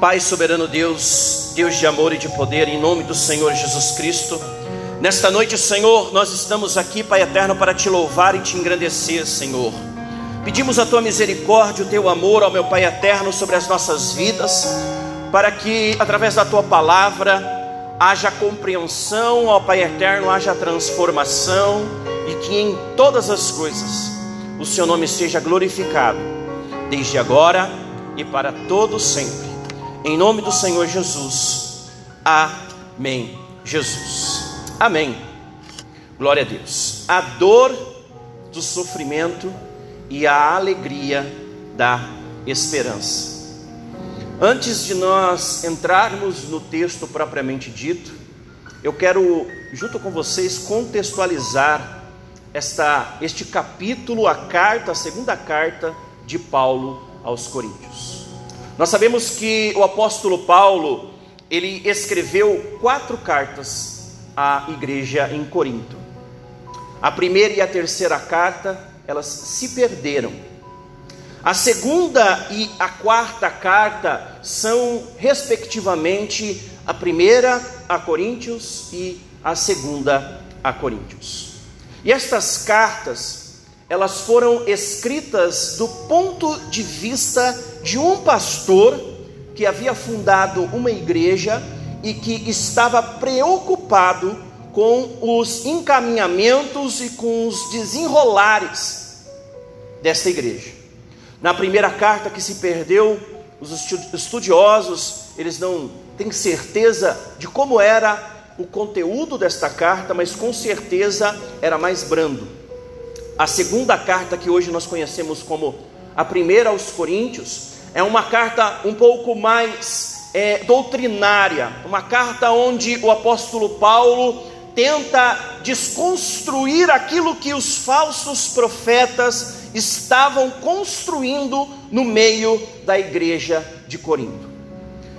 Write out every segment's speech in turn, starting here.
Pai soberano Deus, Deus de amor e de poder, em nome do Senhor Jesus Cristo, nesta noite, Senhor, nós estamos aqui, Pai eterno, para te louvar e te engrandecer, Senhor. Pedimos a tua misericórdia, o teu amor, ao meu Pai eterno, sobre as nossas vidas, para que através da tua palavra haja compreensão, ó Pai eterno, haja transformação e que em todas as coisas o seu nome seja glorificado, desde agora e para todos sempre. Em nome do Senhor Jesus. Amém. Jesus. Amém. Glória a Deus. A dor do sofrimento e a alegria da esperança. Antes de nós entrarmos no texto propriamente dito, eu quero, junto com vocês, contextualizar esta, este capítulo, a carta, a segunda carta de Paulo aos Coríntios. Nós sabemos que o apóstolo Paulo, ele escreveu quatro cartas à igreja em Corinto. A primeira e a terceira carta, elas se perderam. A segunda e a quarta carta são, respectivamente, a primeira a Coríntios e a segunda a Coríntios. E estas cartas elas foram escritas do ponto de vista de um pastor que havia fundado uma igreja e que estava preocupado com os encaminhamentos e com os desenrolares desta igreja. Na primeira carta que se perdeu, os estudiosos, eles não têm certeza de como era o conteúdo desta carta, mas com certeza era mais brando a segunda carta que hoje nós conhecemos como a primeira aos Coríntios é uma carta um pouco mais é, doutrinária, uma carta onde o apóstolo Paulo tenta desconstruir aquilo que os falsos profetas estavam construindo no meio da igreja de Corinto.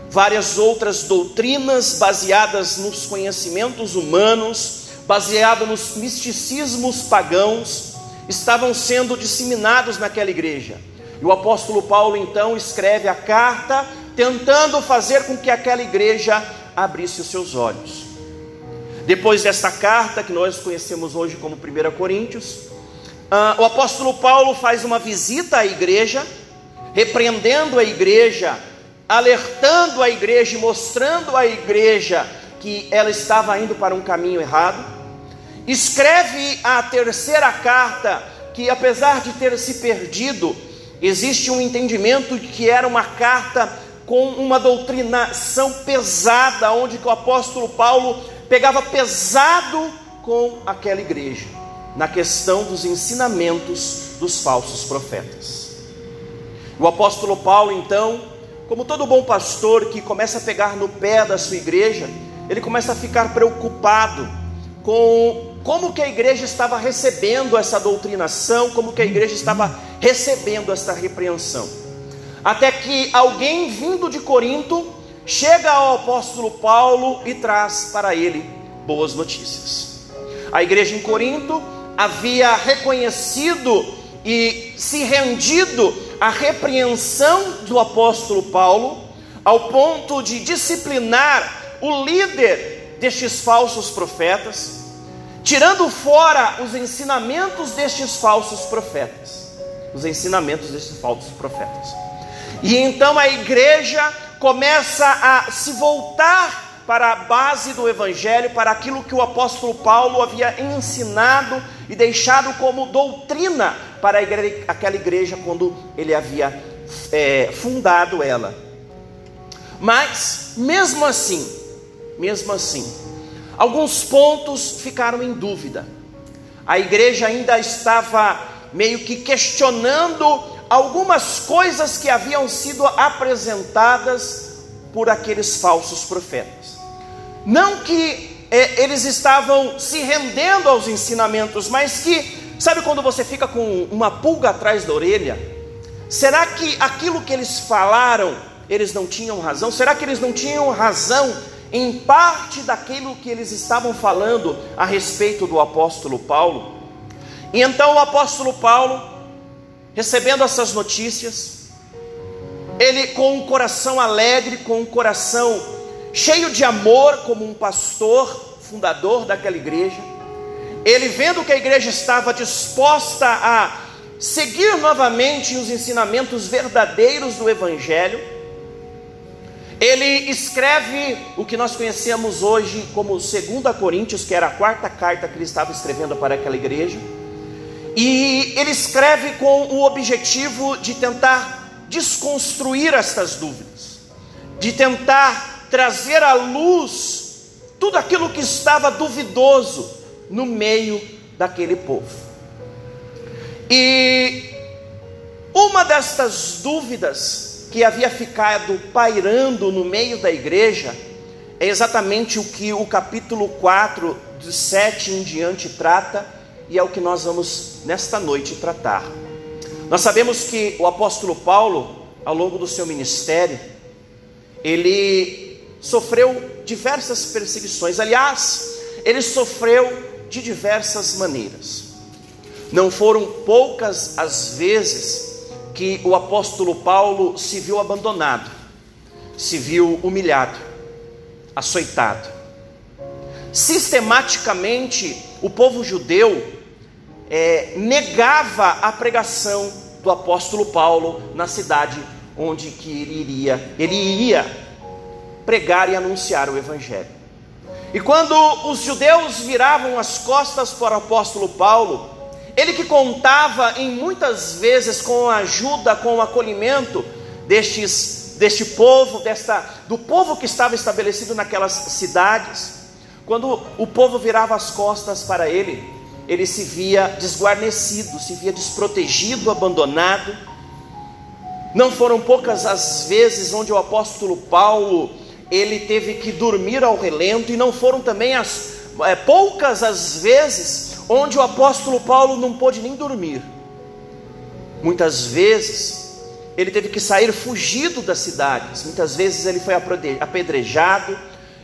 Várias outras doutrinas baseadas nos conhecimentos humanos, baseadas nos misticismos pagãos, estavam sendo disseminados naquela igreja. E o apóstolo Paulo então escreve a carta, tentando fazer com que aquela igreja abrisse os seus olhos. Depois desta carta, que nós conhecemos hoje como 1 Coríntios, uh, o apóstolo Paulo faz uma visita à igreja, repreendendo a igreja, alertando a igreja e mostrando à igreja que ela estava indo para um caminho errado escreve a terceira carta, que apesar de ter se perdido, existe um entendimento de que era uma carta com uma doutrinação pesada, onde o apóstolo Paulo pegava pesado com aquela igreja, na questão dos ensinamentos dos falsos profetas. O apóstolo Paulo, então, como todo bom pastor que começa a pegar no pé da sua igreja, ele começa a ficar preocupado com como que a igreja estava recebendo essa doutrinação, como que a igreja estava recebendo essa repreensão. Até que alguém vindo de Corinto chega ao apóstolo Paulo e traz para ele boas notícias. A igreja em Corinto havia reconhecido e se rendido à repreensão do apóstolo Paulo, ao ponto de disciplinar o líder destes falsos profetas tirando fora os ensinamentos destes falsos profetas. Os ensinamentos destes falsos profetas. E então a igreja começa a se voltar para a base do Evangelho, para aquilo que o apóstolo Paulo havia ensinado e deixado como doutrina para igreja, aquela igreja quando ele havia é, fundado ela. Mas, mesmo assim, mesmo assim, Alguns pontos ficaram em dúvida. A igreja ainda estava meio que questionando algumas coisas que haviam sido apresentadas por aqueles falsos profetas. Não que é, eles estavam se rendendo aos ensinamentos, mas que, sabe quando você fica com uma pulga atrás da orelha? Será que aquilo que eles falaram, eles não tinham razão? Será que eles não tinham razão em parte daquilo que eles estavam falando a respeito do apóstolo Paulo. E então o apóstolo Paulo, recebendo essas notícias, ele com um coração alegre, com um coração cheio de amor, como um pastor, fundador daquela igreja, ele vendo que a igreja estava disposta a seguir novamente os ensinamentos verdadeiros do Evangelho, ele escreve o que nós conhecemos hoje como 2 Coríntios, que era a quarta carta que ele estava escrevendo para aquela igreja. E ele escreve com o objetivo de tentar desconstruir estas dúvidas, de tentar trazer à luz tudo aquilo que estava duvidoso no meio daquele povo. E uma destas dúvidas que havia ficado pairando no meio da igreja é exatamente o que o capítulo 4, de 7 em diante, trata, e é o que nós vamos nesta noite tratar. Nós sabemos que o apóstolo Paulo, ao longo do seu ministério, ele sofreu diversas perseguições, aliás, ele sofreu de diversas maneiras. Não foram poucas as vezes que o apóstolo Paulo se viu abandonado, se viu humilhado, açoitado. Sistematicamente, o povo judeu é, negava a pregação do apóstolo Paulo na cidade onde que ele iria, ele iria pregar e anunciar o evangelho. E quando os judeus viravam as costas para o apóstolo Paulo, ele que contava em muitas vezes com a ajuda, com o acolhimento destes, deste povo, desta, do povo que estava estabelecido naquelas cidades. Quando o povo virava as costas para ele, ele se via desguarnecido, se via desprotegido, abandonado. Não foram poucas as vezes onde o apóstolo Paulo ele teve que dormir ao relento, e não foram também as é, poucas as vezes onde o apóstolo Paulo não pôde nem dormir. Muitas vezes ele teve que sair fugido das cidades, muitas vezes ele foi apedrejado,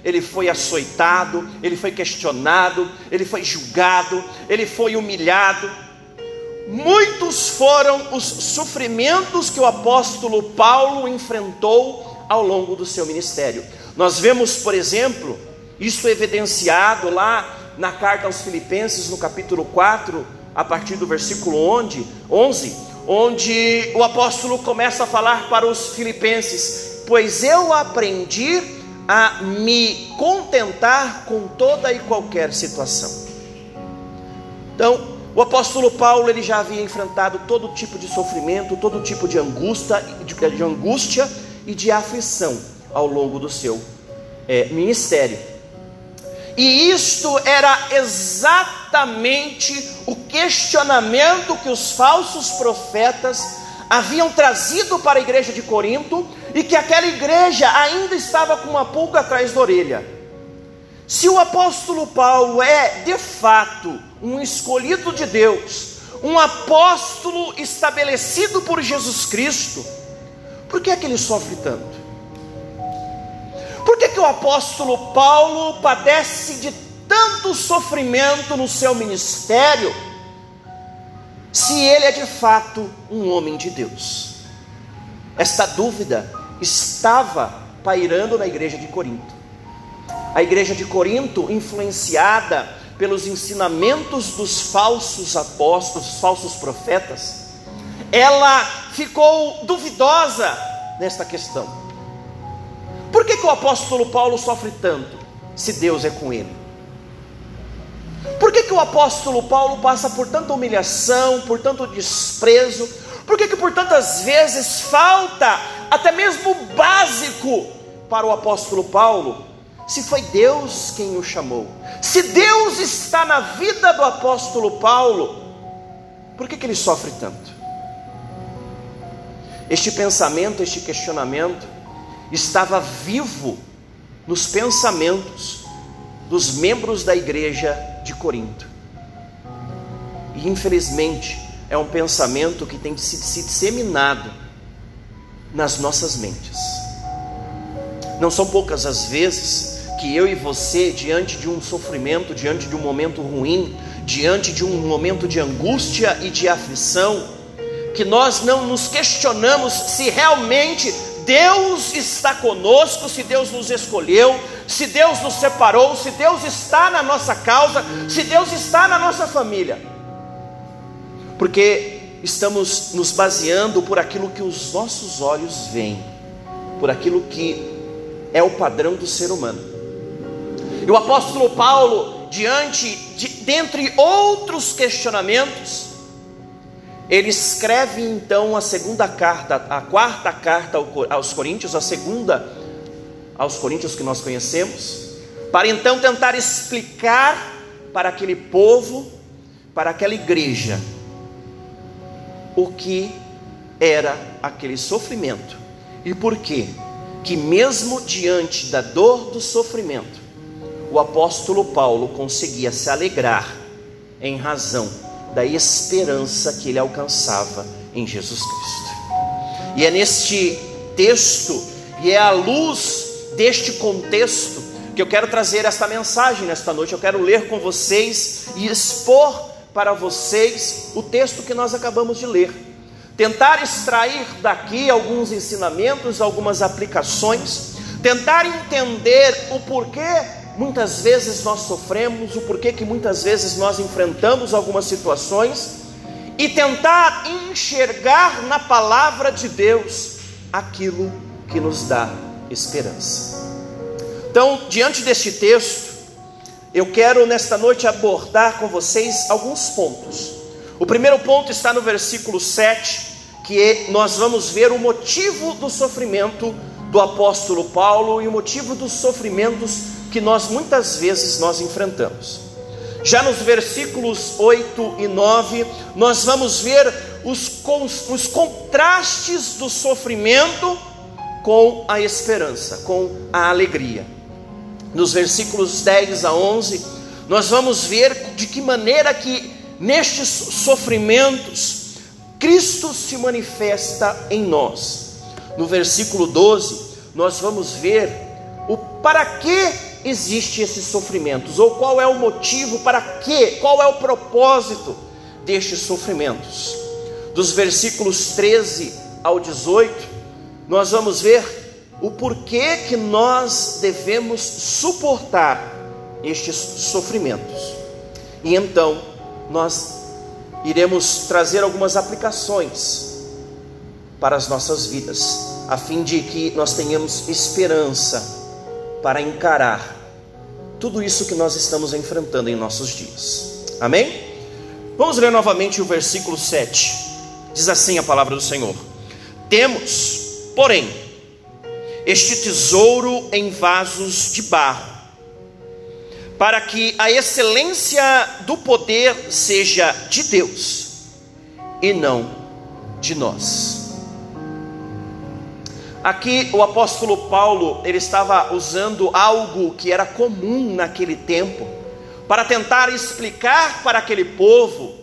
ele foi açoitado, ele foi questionado, ele foi julgado, ele foi humilhado. Muitos foram os sofrimentos que o apóstolo Paulo enfrentou ao longo do seu ministério. Nós vemos, por exemplo, isso evidenciado lá na carta aos Filipenses, no capítulo 4, a partir do versículo 11, 11, onde o apóstolo começa a falar para os filipenses: Pois eu aprendi a me contentar com toda e qualquer situação. Então, o apóstolo Paulo ele já havia enfrentado todo tipo de sofrimento, todo tipo de angústia, de, de angústia e de aflição ao longo do seu é, ministério. E isto era exatamente o questionamento que os falsos profetas haviam trazido para a igreja de Corinto e que aquela igreja ainda estava com uma pulga atrás da orelha. Se o apóstolo Paulo é de fato um escolhido de Deus, um apóstolo estabelecido por Jesus Cristo, por que é que ele sofre tanto? Por que, que o apóstolo Paulo padece de tanto sofrimento no seu ministério, se ele é de fato um homem de Deus? Esta dúvida estava pairando na igreja de Corinto. A igreja de Corinto, influenciada pelos ensinamentos dos falsos apóstolos, falsos profetas, ela ficou duvidosa nesta questão. Por que, que o apóstolo Paulo sofre tanto, se Deus é com ele? Por que, que o apóstolo Paulo passa por tanta humilhação, por tanto desprezo? Por que, que por tantas vezes falta até mesmo o básico para o apóstolo Paulo? Se foi Deus quem o chamou, se Deus está na vida do apóstolo Paulo, por que, que ele sofre tanto? Este pensamento, este questionamento, estava vivo nos pensamentos dos membros da igreja de Corinto. E infelizmente é um pensamento que tem se, se disseminado nas nossas mentes. Não são poucas as vezes que eu e você, diante de um sofrimento, diante de um momento ruim, diante de um momento de angústia e de aflição, que nós não nos questionamos se realmente Deus está conosco, se Deus nos escolheu, se Deus nos separou, se Deus está na nossa causa, se Deus está na nossa família. Porque estamos nos baseando por aquilo que os nossos olhos veem, por aquilo que é o padrão do ser humano. E o apóstolo Paulo, diante de dentre outros questionamentos, ele escreve então a segunda carta, a quarta carta aos Coríntios, a segunda aos Coríntios que nós conhecemos, para então tentar explicar para aquele povo, para aquela igreja, o que era aquele sofrimento e por quê? Que mesmo diante da dor do sofrimento, o apóstolo Paulo conseguia se alegrar em razão da esperança que ele alcançava em Jesus Cristo. E é neste texto, e é à luz deste contexto, que eu quero trazer esta mensagem nesta noite. Eu quero ler com vocês e expor para vocês o texto que nós acabamos de ler. Tentar extrair daqui alguns ensinamentos, algumas aplicações, tentar entender o porquê muitas vezes nós sofremos, o porquê que muitas vezes nós enfrentamos algumas situações e tentar enxergar na palavra de Deus aquilo que nos dá esperança. Então, diante deste texto, eu quero nesta noite abordar com vocês alguns pontos. O primeiro ponto está no versículo 7, que é, nós vamos ver o motivo do sofrimento do apóstolo Paulo e o motivo dos sofrimentos que nós muitas vezes nós enfrentamos. Já nos versículos 8 e 9, nós vamos ver os, os contrastes do sofrimento com a esperança, com a alegria nos versículos 10 a 11, nós vamos ver de que maneira que nestes sofrimentos Cristo se manifesta em nós. No versículo 12, nós vamos ver o para que existe esses sofrimentos, ou qual é o motivo para que, qual é o propósito destes sofrimentos. Dos versículos 13 ao 18, nós vamos ver o porquê que nós devemos suportar estes sofrimentos. E então nós iremos trazer algumas aplicações para as nossas vidas, a fim de que nós tenhamos esperança para encarar tudo isso que nós estamos enfrentando em nossos dias. Amém? Vamos ler novamente o versículo 7. Diz assim a palavra do Senhor: Temos, porém, este tesouro em vasos de barro, para que a excelência do poder seja de Deus e não de nós. Aqui o apóstolo Paulo, ele estava usando algo que era comum naquele tempo, para tentar explicar para aquele povo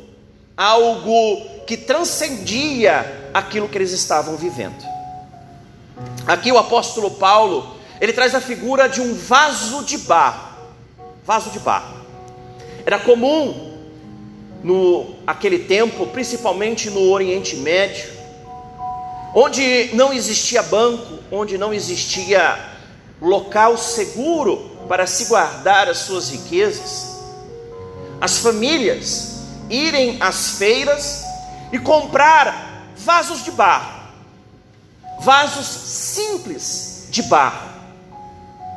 algo que transcendia aquilo que eles estavam vivendo. Aqui o apóstolo Paulo, ele traz a figura de um vaso de barro. Vaso de barro. Era comum no aquele tempo, principalmente no Oriente Médio, onde não existia banco, onde não existia local seguro para se guardar as suas riquezas. As famílias irem às feiras e comprar vasos de barro vasos simples de barro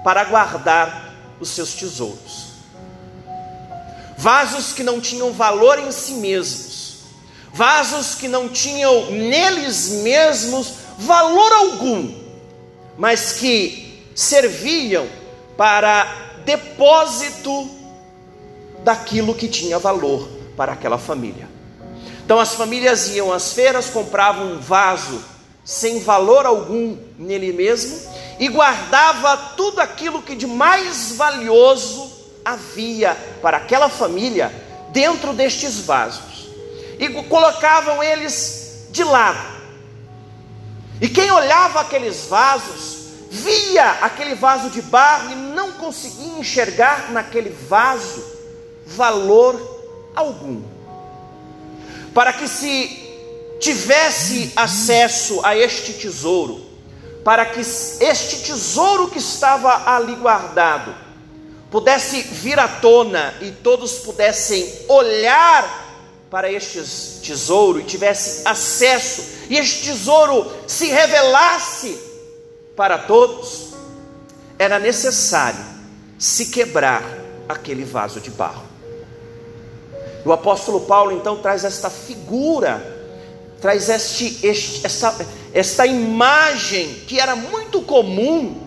para guardar os seus tesouros. Vasos que não tinham valor em si mesmos, vasos que não tinham neles mesmos valor algum, mas que serviam para depósito daquilo que tinha valor para aquela família. Então as famílias iam às feiras, compravam um vaso sem valor algum nele mesmo, e guardava tudo aquilo que de mais valioso havia para aquela família dentro destes vasos, e colocavam eles de lado. E quem olhava aqueles vasos, via aquele vaso de barro e não conseguia enxergar naquele vaso valor algum. Para que se tivesse acesso a este tesouro, para que este tesouro que estava ali guardado pudesse vir à tona e todos pudessem olhar para este tesouro e tivesse acesso, e este tesouro se revelasse para todos, era necessário se quebrar aquele vaso de barro. O apóstolo Paulo então traz esta figura, traz este, este, esta, esta imagem que era muito comum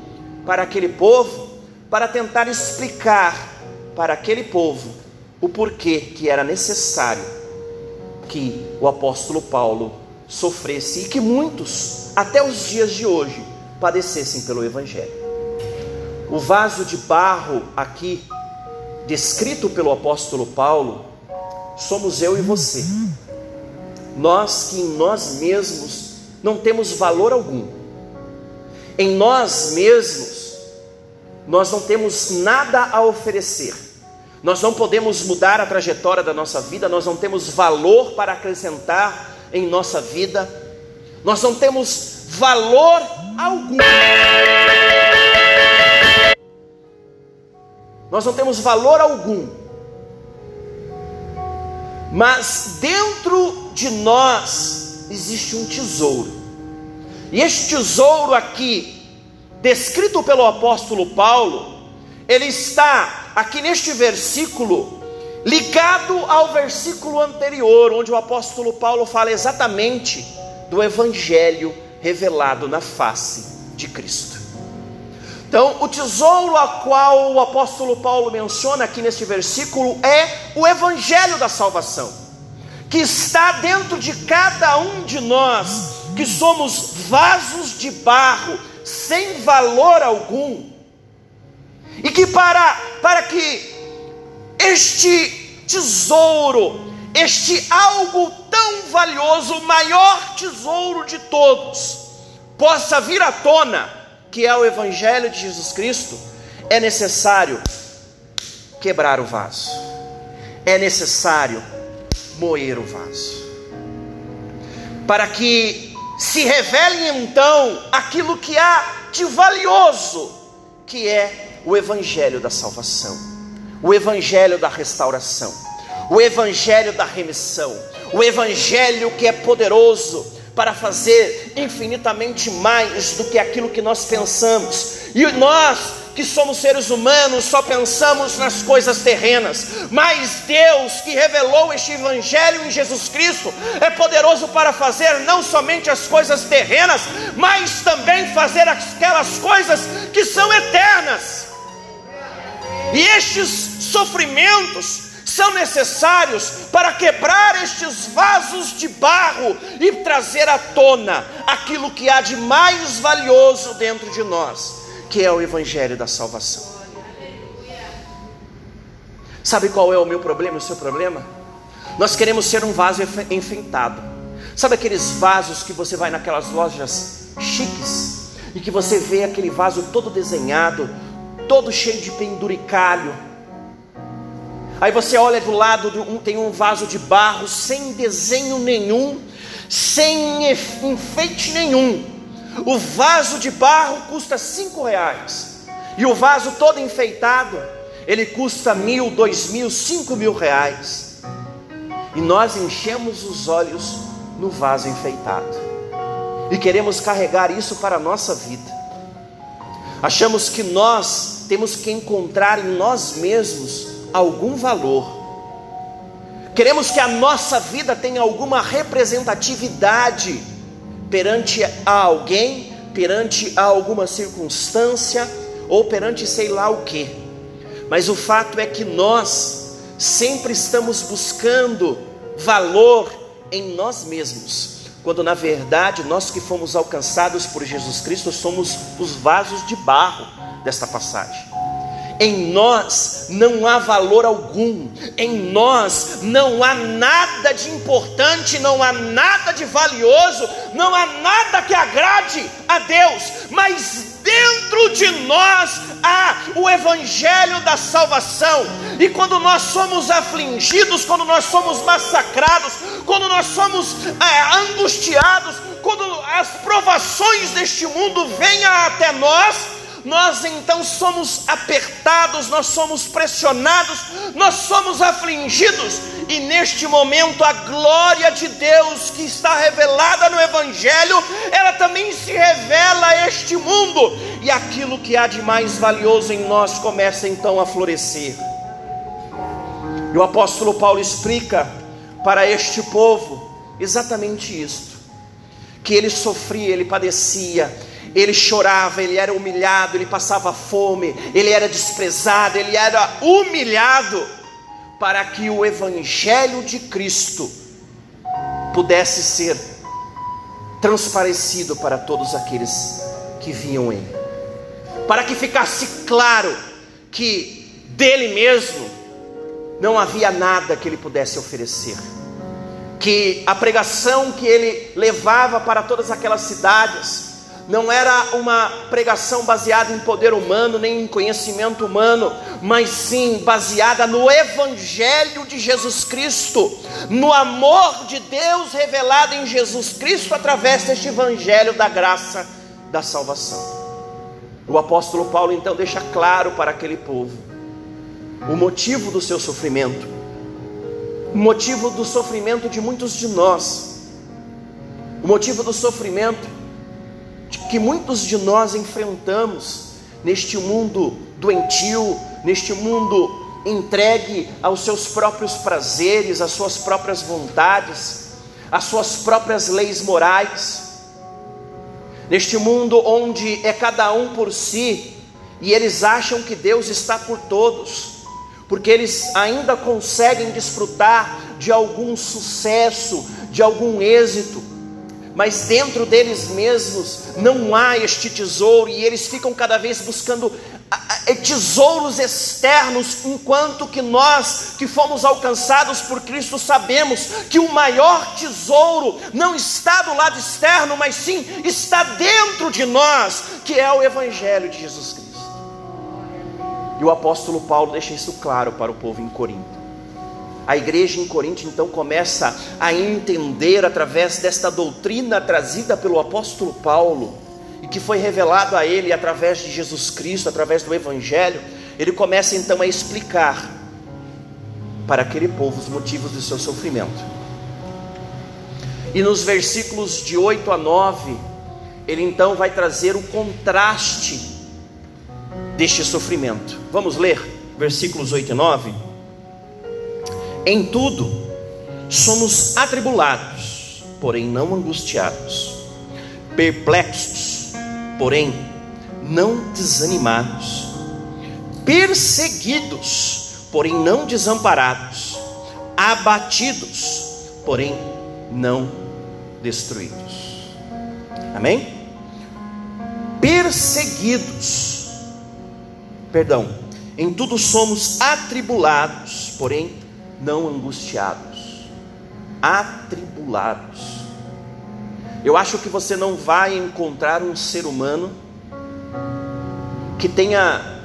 para aquele povo, para tentar explicar para aquele povo o porquê que era necessário que o apóstolo Paulo sofresse e que muitos, até os dias de hoje, padecessem pelo Evangelho. O vaso de barro aqui, descrito pelo apóstolo Paulo, somos eu e você. Nós que em nós mesmos não temos valor algum. Em nós mesmos, nós não temos nada a oferecer. Nós não podemos mudar a trajetória da nossa vida, nós não temos valor para acrescentar em nossa vida, nós não temos valor algum. Nós não temos valor algum. Mas dentro de nós existe um tesouro. E este tesouro aqui, descrito pelo apóstolo Paulo, ele está aqui neste versículo ligado ao versículo anterior, onde o apóstolo Paulo fala exatamente do evangelho revelado na face de Cristo. Então, o tesouro a qual o apóstolo Paulo menciona aqui neste versículo é o evangelho da salvação, que está dentro de cada um de nós, que somos vasos de barro sem valor algum, e que para para que este tesouro, este algo tão valioso, o maior tesouro de todos, possa vir à tona, que é o Evangelho de Jesus Cristo, é necessário quebrar o vaso, é necessário moer o vaso, para que se revele então aquilo que há de valioso, que é o Evangelho da salvação, o Evangelho da restauração, o Evangelho da remissão, o Evangelho que é poderoso para fazer infinitamente mais do que aquilo que nós pensamos. E nós, que somos seres humanos, só pensamos nas coisas terrenas, mas Deus que revelou este Evangelho em Jesus Cristo é poderoso para fazer não somente as coisas terrenas, mas também fazer aquelas coisas que são eternas. E estes sofrimentos, são necessários para quebrar estes vasos de barro e trazer à tona aquilo que há de mais valioso dentro de nós, que é o Evangelho da salvação. Sabe qual é o meu problema, o seu problema? Nós queremos ser um vaso enfeitado. Sabe aqueles vasos que você vai naquelas lojas chiques e que você vê aquele vaso todo desenhado, todo cheio de penduricalho, Aí você olha do lado, um, tem um vaso de barro sem desenho nenhum, sem enfeite nenhum. O vaso de barro custa cinco reais. E o vaso todo enfeitado, ele custa mil, dois mil, cinco mil reais. E nós enchemos os olhos no vaso enfeitado. E queremos carregar isso para a nossa vida. Achamos que nós temos que encontrar em nós mesmos algum valor. Queremos que a nossa vida tenha alguma representatividade perante a alguém, perante a alguma circunstância ou perante sei lá o que. Mas o fato é que nós sempre estamos buscando valor em nós mesmos, quando na verdade nós que fomos alcançados por Jesus Cristo somos os vasos de barro desta passagem. Em nós não há valor algum, em nós não há nada de importante, não há nada de valioso, não há nada que agrade a Deus, mas dentro de nós há o evangelho da salvação. E quando nós somos afligidos, quando nós somos massacrados, quando nós somos é, angustiados, quando as provações deste mundo venham até nós, nós então somos apertados, nós somos pressionados, nós somos afligidos, e neste momento a glória de Deus que está revelada no Evangelho, ela também se revela a este mundo, e aquilo que há de mais valioso em nós começa então a florescer. E o apóstolo Paulo explica para este povo exatamente isto: que ele sofria, ele padecia, ele chorava, ele era humilhado, ele passava fome, ele era desprezado, ele era humilhado, para que o Evangelho de Cristo pudesse ser transparecido para todos aqueles que viam ele, para que ficasse claro que dele mesmo não havia nada que ele pudesse oferecer. Que a pregação que ele levava para todas aquelas cidades não era uma pregação baseada em poder humano, nem em conhecimento humano, mas sim baseada no Evangelho de Jesus Cristo, no amor de Deus revelado em Jesus Cristo através deste Evangelho da graça da salvação. O apóstolo Paulo então deixa claro para aquele povo o motivo do seu sofrimento, o motivo do sofrimento de muitos de nós, o motivo do sofrimento que muitos de nós enfrentamos neste mundo doentio, neste mundo entregue aos seus próprios prazeres, às suas próprias vontades, às suas próprias leis morais. Neste mundo onde é cada um por si e eles acham que Deus está por todos, porque eles ainda conseguem desfrutar de algum sucesso, de algum êxito, mas dentro deles mesmos não há este tesouro e eles ficam cada vez buscando tesouros externos, enquanto que nós que fomos alcançados por Cristo sabemos que o maior tesouro não está do lado externo, mas sim está dentro de nós, que é o Evangelho de Jesus Cristo. E o apóstolo Paulo deixa isso claro para o povo em Corinto. A igreja em Corinto então começa a entender através desta doutrina trazida pelo apóstolo Paulo e que foi revelado a ele através de Jesus Cristo, através do evangelho, ele começa então a explicar para aquele povo os motivos do seu sofrimento. E nos versículos de 8 a 9, ele então vai trazer o contraste deste sofrimento. Vamos ler versículos 8 e 9? Em tudo, somos atribulados, porém não angustiados, perplexos, porém não desanimados, perseguidos, porém não desamparados, abatidos, porém não destruídos. Amém? Perseguidos, perdão, em tudo somos atribulados, porém não angustiados, atribulados. Eu acho que você não vai encontrar um ser humano que tenha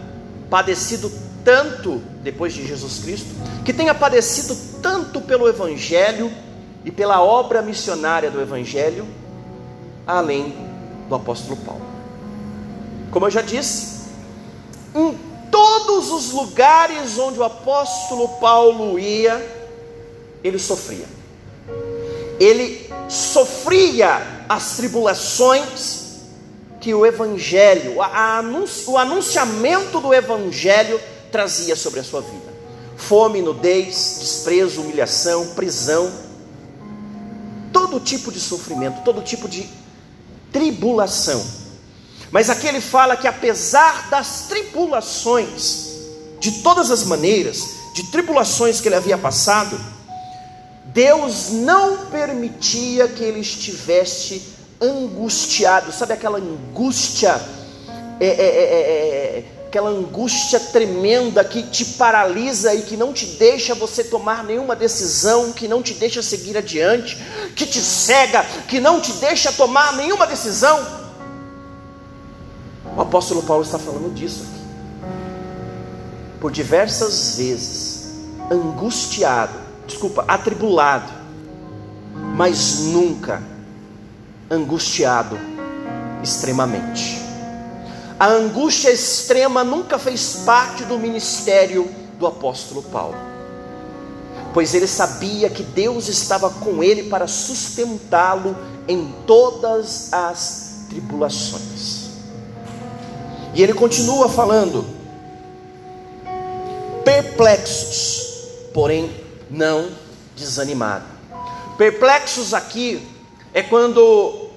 padecido tanto depois de Jesus Cristo, que tenha padecido tanto pelo Evangelho e pela obra missionária do Evangelho, além do apóstolo Paulo. Como eu já disse, um todos os lugares onde o apóstolo Paulo ia, ele sofria. Ele sofria as tribulações que o Evangelho, a, a, o anunciamento do Evangelho trazia sobre a sua vida: fome, nudez, desprezo, humilhação, prisão, todo tipo de sofrimento, todo tipo de tribulação. Mas aqui ele fala que apesar das tribulações, de todas as maneiras, de tribulações que ele havia passado, Deus não permitia que ele estivesse angustiado, sabe aquela angústia, é, é, é, é, aquela angústia tremenda que te paralisa e que não te deixa você tomar nenhuma decisão, que não te deixa seguir adiante, que te cega, que não te deixa tomar nenhuma decisão. O apóstolo Paulo está falando disso aqui. Por diversas vezes, angustiado, desculpa, atribulado, mas nunca angustiado extremamente. A angústia extrema nunca fez parte do ministério do apóstolo Paulo, pois ele sabia que Deus estava com ele para sustentá-lo em todas as tribulações. E ele continua falando: perplexos, porém não desanimados. Perplexos aqui é quando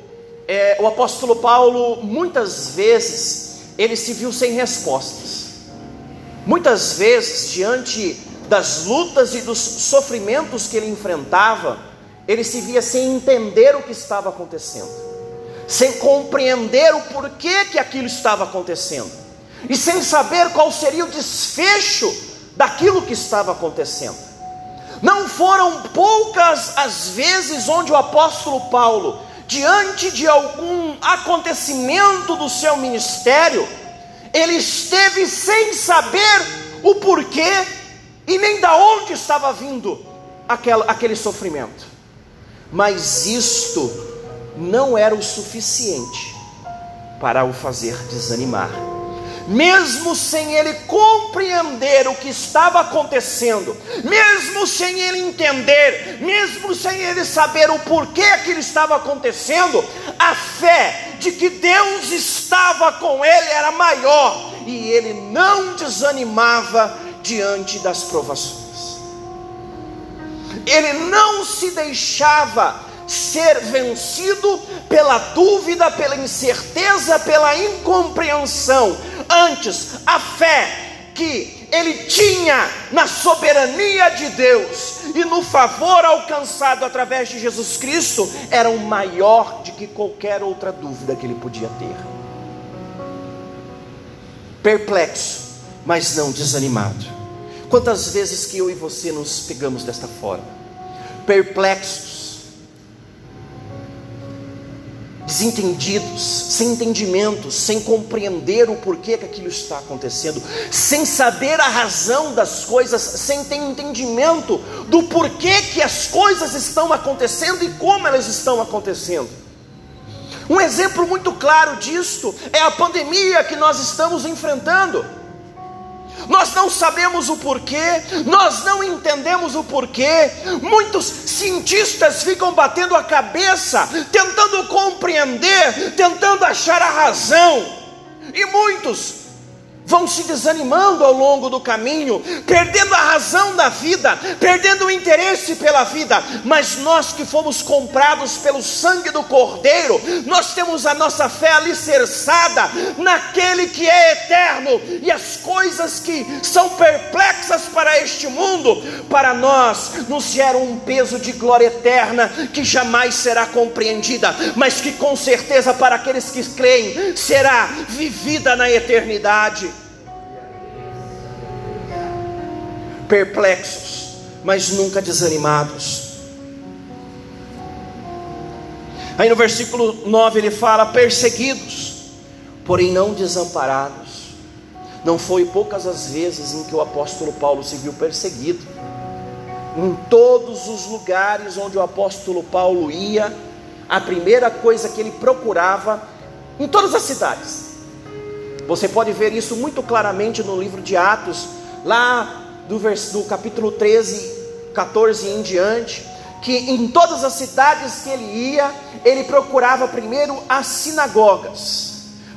é, o apóstolo Paulo, muitas vezes, ele se viu sem respostas. Muitas vezes, diante das lutas e dos sofrimentos que ele enfrentava, ele se via sem entender o que estava acontecendo, sem compreender o porquê que aquilo estava acontecendo, e sem saber qual seria o desfecho daquilo que estava acontecendo. Não foram poucas as vezes onde o apóstolo Paulo, diante de algum acontecimento do seu ministério, ele esteve sem saber o porquê e nem da onde estava vindo aquele sofrimento. Mas isto não era o suficiente para o fazer desanimar mesmo sem ele compreender o que estava acontecendo, mesmo sem ele entender, mesmo sem ele saber o porquê aquilo estava acontecendo, a fé de que Deus estava com ele era maior e ele não desanimava diante das provações. Ele não se deixava ser vencido pela dúvida, pela incerteza, pela incompreensão. Antes, a fé que ele tinha na soberania de Deus e no favor alcançado através de Jesus Cristo era um maior de que qualquer outra dúvida que ele podia ter. Perplexo, mas não desanimado. Quantas vezes que eu e você nos pegamos desta forma? Perplexos, desentendidos, sem entendimento, sem compreender o porquê que aquilo está acontecendo, sem saber a razão das coisas, sem ter entendimento do porquê que as coisas estão acontecendo e como elas estão acontecendo. Um exemplo muito claro disto é a pandemia que nós estamos enfrentando nós não sabemos o porquê, nós não entendemos o porquê. Muitos cientistas ficam batendo a cabeça, tentando compreender, tentando achar a razão, e muitos vão se desanimando ao longo do caminho, perdendo a razão da vida, perdendo o interesse pela vida, mas nós que fomos comprados pelo sangue do Cordeiro, nós temos a nossa fé alicerçada naquele que é eterno, e as coisas que são perplexas para este mundo, para nós, nos geram um peso de glória eterna que jamais será compreendida, mas que com certeza para aqueles que creem será vivida na eternidade. Perplexos, mas nunca desanimados. Aí no versículo 9 ele fala: perseguidos, porém não desamparados. Não foi poucas as vezes em que o apóstolo Paulo se viu perseguido. Em todos os lugares onde o apóstolo Paulo ia, a primeira coisa que ele procurava, em todas as cidades, você pode ver isso muito claramente no livro de Atos, lá do, vers, do capítulo 13, 14 em diante, que em todas as cidades que ele ia, ele procurava primeiro as sinagogas,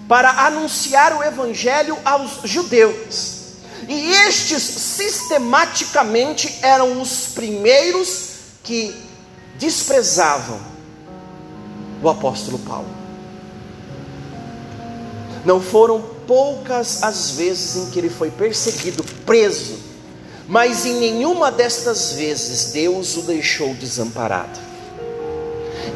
para anunciar o evangelho aos judeus. E estes sistematicamente eram os primeiros que desprezavam o apóstolo Paulo. Não foram poucas as vezes em que ele foi perseguido, preso, mas em nenhuma destas vezes Deus o deixou desamparado.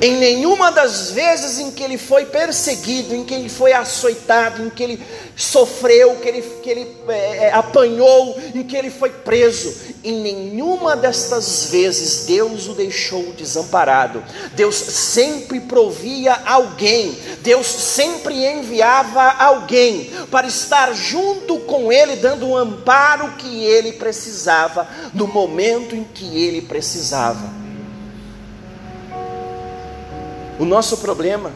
Em nenhuma das vezes em que ele foi perseguido, em que ele foi açoitado, em que ele sofreu, que ele, que ele é, apanhou, em que ele foi preso, em nenhuma destas vezes Deus o deixou desamparado. Deus sempre provia alguém, Deus sempre enviava alguém para estar junto com ele, dando o amparo que ele precisava, no momento em que ele precisava. O nosso problema,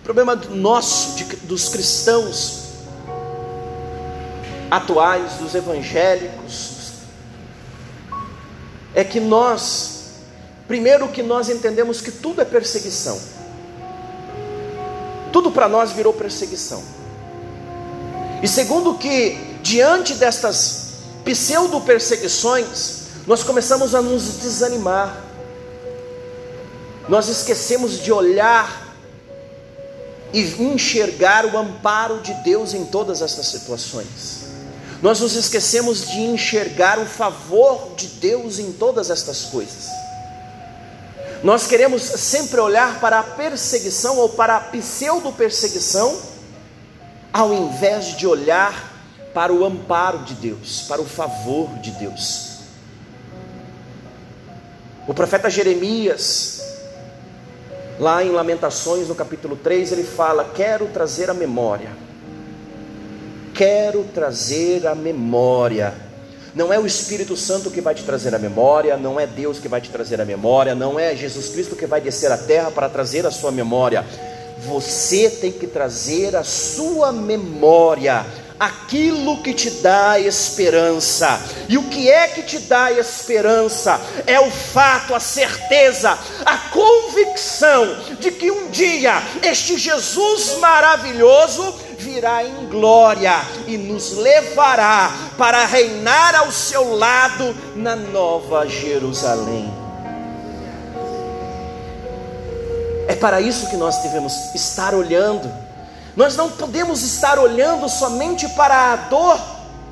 o problema nosso, de, dos cristãos atuais, dos evangélicos, é que nós, primeiro que nós entendemos que tudo é perseguição. Tudo para nós virou perseguição. E segundo que diante destas pseudo perseguições, nós começamos a nos desanimar. Nós esquecemos de olhar e enxergar o amparo de Deus em todas essas situações. Nós nos esquecemos de enxergar o favor de Deus em todas estas coisas. Nós queremos sempre olhar para a perseguição ou para a pseudo-perseguição, ao invés de olhar para o amparo de Deus, para o favor de Deus. O profeta Jeremias, lá em Lamentações, no capítulo 3, ele fala: Quero trazer a memória quero trazer a memória. Não é o Espírito Santo que vai te trazer a memória, não é Deus que vai te trazer a memória, não é Jesus Cristo que vai descer à terra para trazer a sua memória. Você tem que trazer a sua memória aquilo que te dá esperança. E o que é que te dá esperança? É o fato, a certeza, a convicção de que um dia este Jesus maravilhoso virá em glória e nos levará para reinar ao seu lado na nova Jerusalém. É para isso que nós devemos estar olhando nós não podemos estar olhando somente para a dor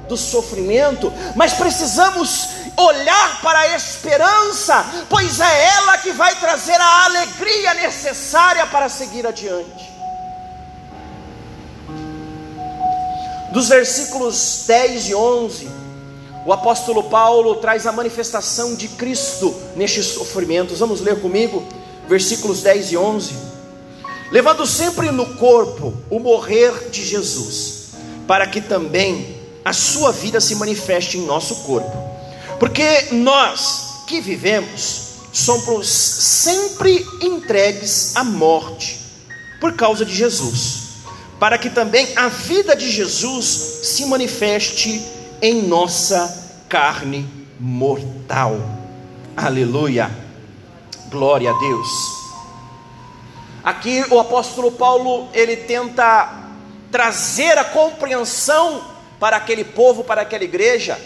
do sofrimento, mas precisamos olhar para a esperança, pois é ela que vai trazer a alegria necessária para seguir adiante. Dos versículos 10 e 11, o apóstolo Paulo traz a manifestação de Cristo nestes sofrimentos. Vamos ler comigo, versículos 10 e 11 levando sempre no corpo o morrer de Jesus, para que também a sua vida se manifeste em nosso corpo. Porque nós que vivemos somos sempre entregues à morte por causa de Jesus, para que também a vida de Jesus se manifeste em nossa carne mortal. Aleluia. Glória a Deus. Aqui o apóstolo Paulo ele tenta trazer a compreensão para aquele povo, para aquela igreja,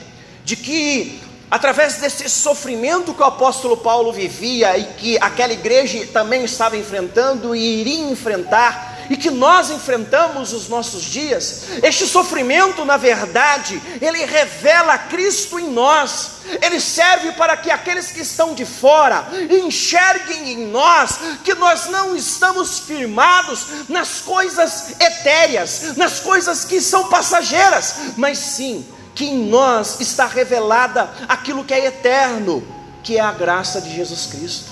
de que através desse sofrimento que o apóstolo Paulo vivia e que aquela igreja também estava enfrentando e iria enfrentar, e que nós enfrentamos os nossos dias, este sofrimento, na verdade, ele revela Cristo em nós, ele serve para que aqueles que estão de fora enxerguem em nós que nós não estamos firmados nas coisas etéreas, nas coisas que são passageiras, mas sim que em nós está revelada aquilo que é eterno, que é a graça de Jesus Cristo.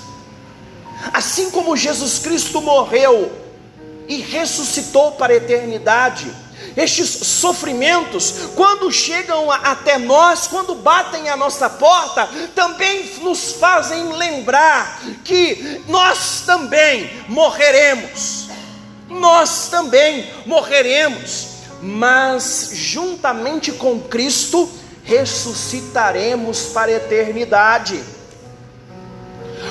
Assim como Jesus Cristo morreu e ressuscitou para a eternidade. Estes sofrimentos, quando chegam até nós, quando batem a nossa porta, também nos fazem lembrar que nós também morreremos. Nós também morreremos, mas juntamente com Cristo ressuscitaremos para a eternidade.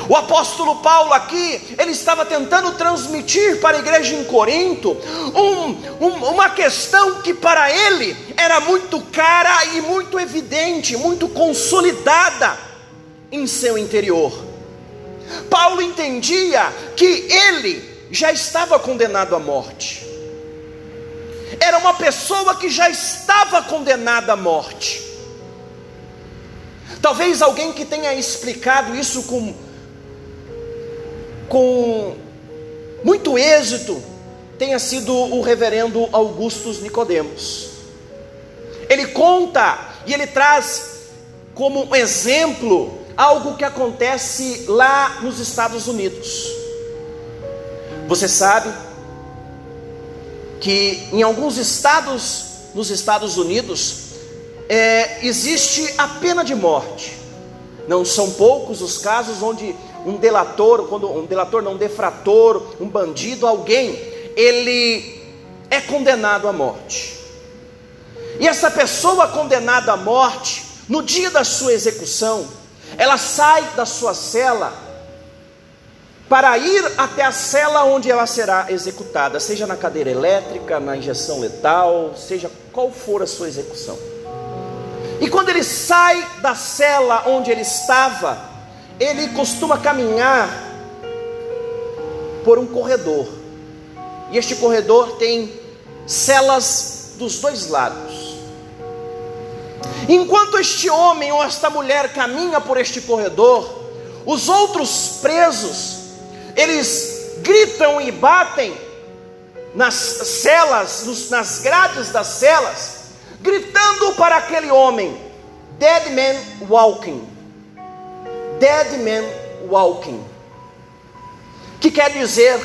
O apóstolo Paulo aqui, ele estava tentando transmitir para a igreja em Corinto um, um, uma questão que para ele era muito cara e muito evidente, muito consolidada em seu interior. Paulo entendia que ele já estava condenado à morte. Era uma pessoa que já estava condenada à morte. Talvez alguém que tenha explicado isso com com muito êxito tenha sido o reverendo Augustus Nicodemos. Ele conta e ele traz como exemplo algo que acontece lá nos Estados Unidos. Você sabe que em alguns estados nos Estados Unidos é, existe a pena de morte. Não são poucos os casos onde um delator, quando um delator não, um defrator, um bandido, alguém, ele é condenado à morte. E essa pessoa condenada à morte, no dia da sua execução, ela sai da sua cela para ir até a cela onde ela será executada, seja na cadeira elétrica, na injeção letal, seja qual for a sua execução. E quando ele sai da cela onde ele estava, ele costuma caminhar por um corredor. E este corredor tem celas dos dois lados. Enquanto este homem ou esta mulher caminha por este corredor, os outros presos, eles gritam e batem nas celas, nas grades das celas, gritando para aquele homem: Dead man walking. Dead man walking. Que quer dizer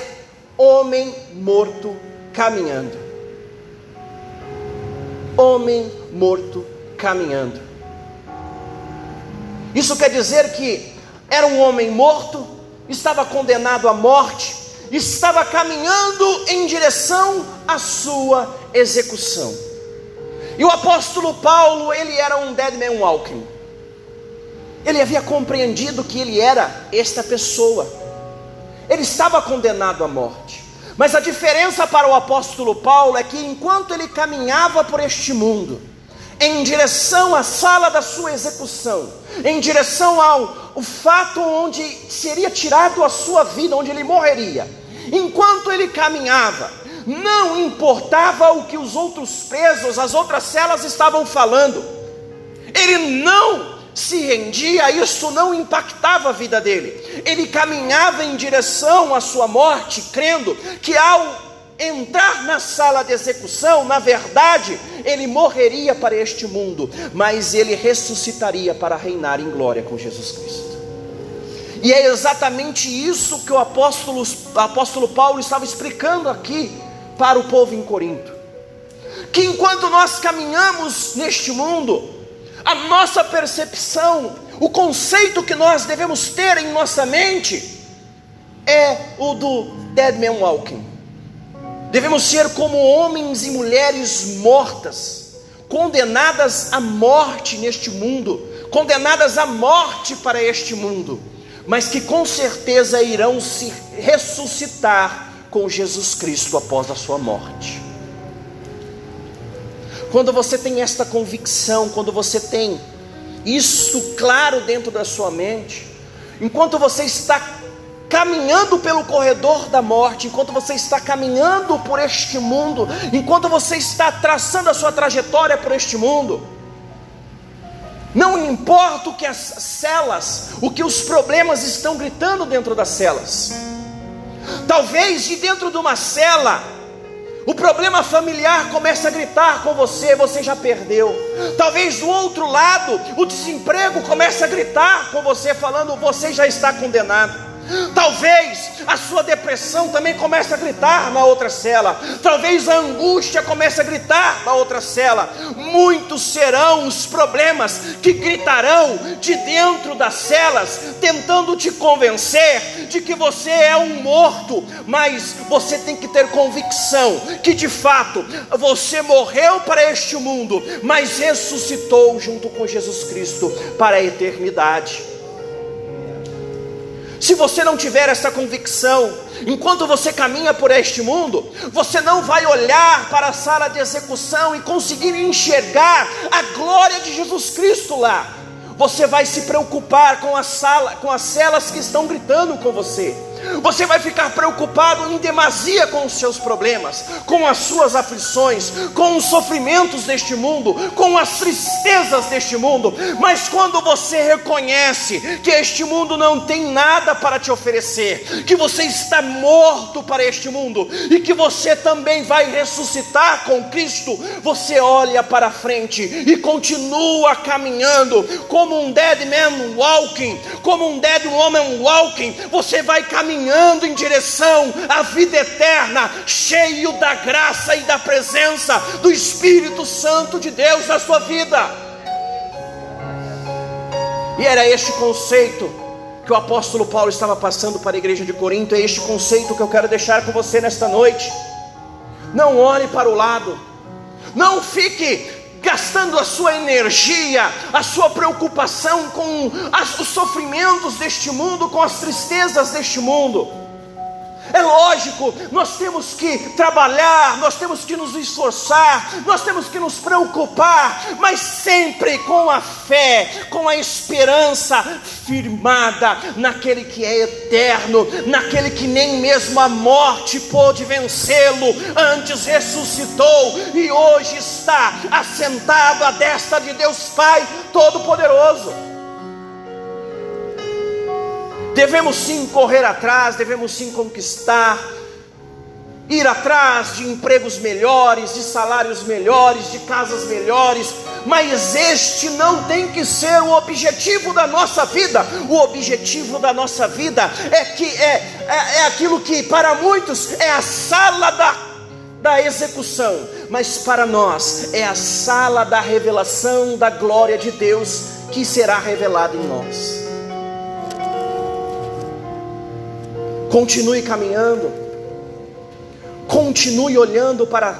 homem morto caminhando. Homem morto caminhando. Isso quer dizer que era um homem morto, estava condenado à morte, estava caminhando em direção à sua execução. E o apóstolo Paulo, ele era um dead man walking. Ele havia compreendido que ele era esta pessoa. Ele estava condenado à morte. Mas a diferença para o apóstolo Paulo é que enquanto ele caminhava por este mundo, em direção à sala da sua execução, em direção ao o fato onde seria tirado a sua vida, onde ele morreria. Enquanto ele caminhava, não importava o que os outros presos, as outras celas estavam falando, ele não se rendia, isso não impactava a vida dele. Ele caminhava em direção à sua morte, crendo que ao entrar na sala de execução, na verdade, ele morreria para este mundo, mas ele ressuscitaria para reinar em glória com Jesus Cristo. E é exatamente isso que o apóstolo, o apóstolo Paulo estava explicando aqui para o povo em Corinto. Que enquanto nós caminhamos neste mundo, a nossa percepção, o conceito que nós devemos ter em nossa mente é o do dead man walking Devemos ser como homens e mulheres mortas, condenadas à morte neste mundo, condenadas à morte para este mundo, mas que com certeza irão se ressuscitar com Jesus Cristo após a sua morte. Quando você tem esta convicção, quando você tem isso claro dentro da sua mente, enquanto você está caminhando pelo corredor da morte, enquanto você está caminhando por este mundo, enquanto você está traçando a sua trajetória por este mundo, não importa o que as celas, o que os problemas estão gritando dentro das celas. Talvez de dentro de uma cela, o problema familiar começa a gritar com você, você já perdeu. Talvez do outro lado, o desemprego começa a gritar com você, falando, você já está condenado. Talvez a sua depressão também comece a gritar na outra cela. Talvez a angústia comece a gritar na outra cela. Muitos serão os problemas que gritarão de dentro das celas, tentando te convencer de que você é um morto. Mas você tem que ter convicção que de fato você morreu para este mundo, mas ressuscitou junto com Jesus Cristo para a eternidade. Se você não tiver essa convicção, enquanto você caminha por este mundo, você não vai olhar para a sala de execução e conseguir enxergar a glória de Jesus Cristo lá. Você vai se preocupar com a sala, com as celas que estão gritando com você. Você vai ficar preocupado em demasia com os seus problemas, com as suas aflições, com os sofrimentos deste mundo, com as tristezas deste mundo. Mas quando você reconhece que este mundo não tem nada para te oferecer, que você está morto para este mundo e que você também vai ressuscitar com Cristo, você olha para frente e continua caminhando como um dead man walking, como um dead woman walking. Você vai caminhando em direção à vida eterna, cheio da graça e da presença do Espírito Santo de Deus na sua vida. E era este conceito que o apóstolo Paulo estava passando para a igreja de Corinto, é este conceito que eu quero deixar com você nesta noite. Não olhe para o lado, não fique gastando a sua energia, a sua preocupação com os sofrimentos deste mundo, com as tristezas deste mundo. É lógico, nós temos que trabalhar, nós temos que nos esforçar, nós temos que nos preocupar, mas sempre com a fé, com a esperança firmada naquele que é eterno, naquele que nem mesmo a morte pôde vencê-lo, antes ressuscitou e hoje está assentado à destra de Deus Pai Todo-Poderoso. Devemos sim correr atrás, devemos sim conquistar, ir atrás de empregos melhores, de salários melhores, de casas melhores, mas este não tem que ser o objetivo da nossa vida. O objetivo da nossa vida é que é, é, é aquilo que para muitos é a sala da, da execução, mas para nós é a sala da revelação da glória de Deus que será revelada em nós. Continue caminhando. Continue olhando para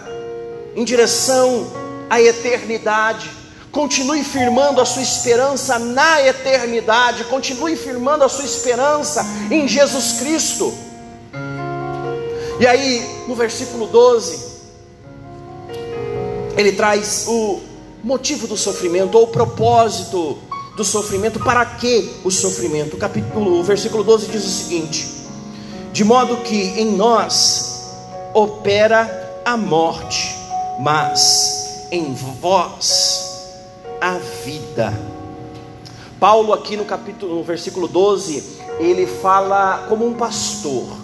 em direção à eternidade. Continue firmando a sua esperança na eternidade. Continue firmando a sua esperança em Jesus Cristo. E aí, no versículo 12, ele traz o motivo do sofrimento ou o propósito do sofrimento, para que o sofrimento? O capítulo, o versículo 12 diz o seguinte: de modo que em nós opera a morte, mas em vós a vida. Paulo aqui no capítulo, no versículo 12, ele fala como um pastor.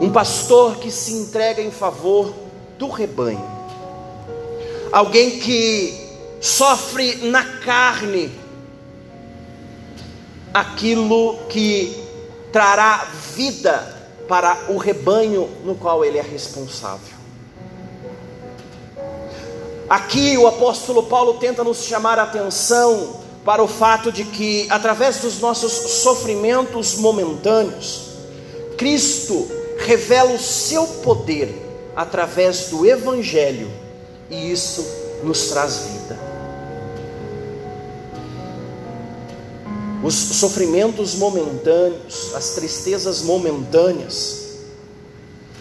Um pastor que se entrega em favor do rebanho. Alguém que sofre na carne aquilo que trará vida para o rebanho no qual ele é responsável. Aqui o apóstolo Paulo tenta nos chamar a atenção para o fato de que, através dos nossos sofrimentos momentâneos, Cristo revela o seu poder através do Evangelho, e isso nos traz vida. Os sofrimentos momentâneos, as tristezas momentâneas,